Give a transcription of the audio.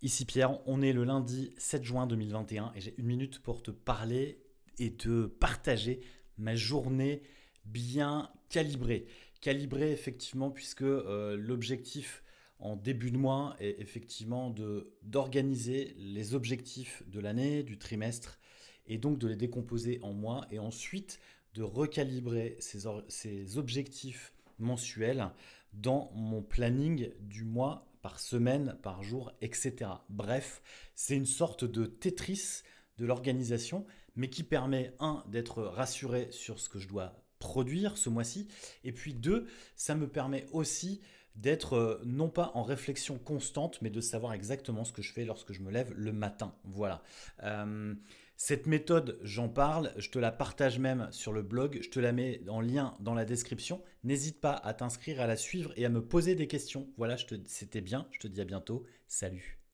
Ici Pierre, on est le lundi 7 juin 2021 et j'ai une minute pour te parler et te partager ma journée bien calibrée. Calibrée effectivement puisque euh, l'objectif en début de mois est effectivement d'organiser les objectifs de l'année, du trimestre et donc de les décomposer en mois et ensuite de recalibrer ces objectifs mensuels dans mon planning du mois par semaine, par jour, etc. Bref, c'est une sorte de Tetris de l'organisation, mais qui permet, un, d'être rassuré sur ce que je dois produire ce mois-ci, et puis deux, ça me permet aussi d'être euh, non pas en réflexion constante, mais de savoir exactement ce que je fais lorsque je me lève le matin. Voilà. Euh, cette méthode, j'en parle, je te la partage même sur le blog, je te la mets en lien dans la description. N'hésite pas à t'inscrire, à la suivre et à me poser des questions. Voilà, c'était bien, je te dis à bientôt. Salut